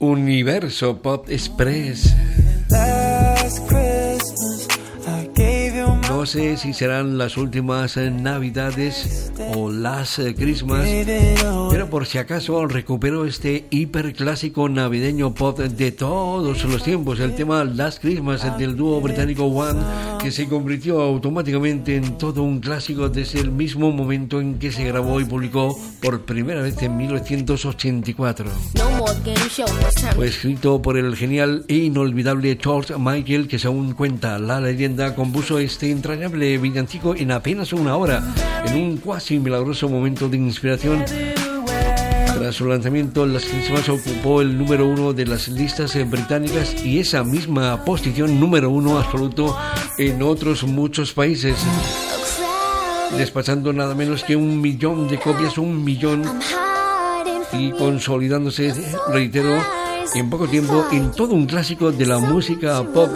Universo Pop Express. Sé si serán las últimas eh, navidades o las eh, Christmas, pero por si acaso recupero este hiperclásico navideño pop de todos los tiempos, el tema Last Christmas del dúo británico One, que se convirtió automáticamente en todo un clásico desde el mismo momento en que se grabó y publicó por primera vez en 1984. Fue escrito por el genial e inolvidable George Michael, que según cuenta la leyenda, compuso este entrañable villancico en apenas una hora, en un cuasi milagroso momento de inspiración. Tras su lanzamiento, Las Christmas ocupó el número uno de las listas británicas y esa misma posición número uno absoluto en otros muchos países, despachando nada menos que un millón de copias, un millón, y consolidándose, reitero, en poco tiempo en todo un clásico de la música pop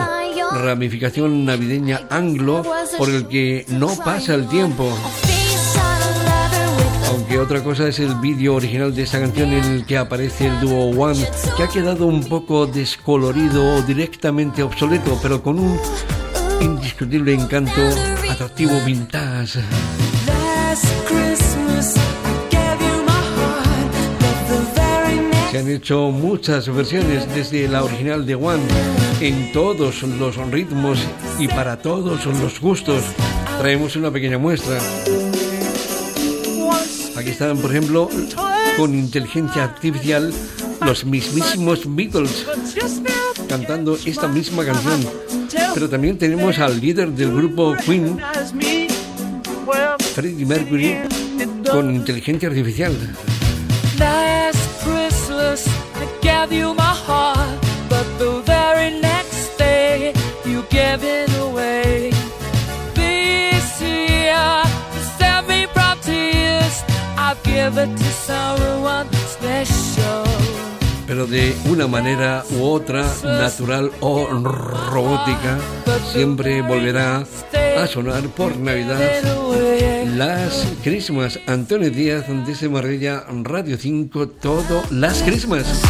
ramificación navideña anglo por el que no pasa el tiempo. Aunque otra cosa es el vídeo original de esta canción en el que aparece el dúo One, que ha quedado un poco descolorido o directamente obsoleto, pero con un indiscutible encanto atractivo vintage. Se han hecho muchas versiones desde la original de One en todos los ritmos y para todos los gustos. Traemos una pequeña muestra. Aquí están, por ejemplo, con inteligencia artificial, los mismísimos Beatles cantando esta misma canción. Pero también tenemos al líder del grupo Queen, Freddie Mercury, con inteligencia artificial. gave you my heart, but the very next day you give it away. This year, to save me from tears. I give it to someone. Pero de una manera u otra, natural o robótica, siempre volverá a sonar por Navidad las Christmas. Antonio Díaz desde Marbella, Radio 5, todo las Christmas.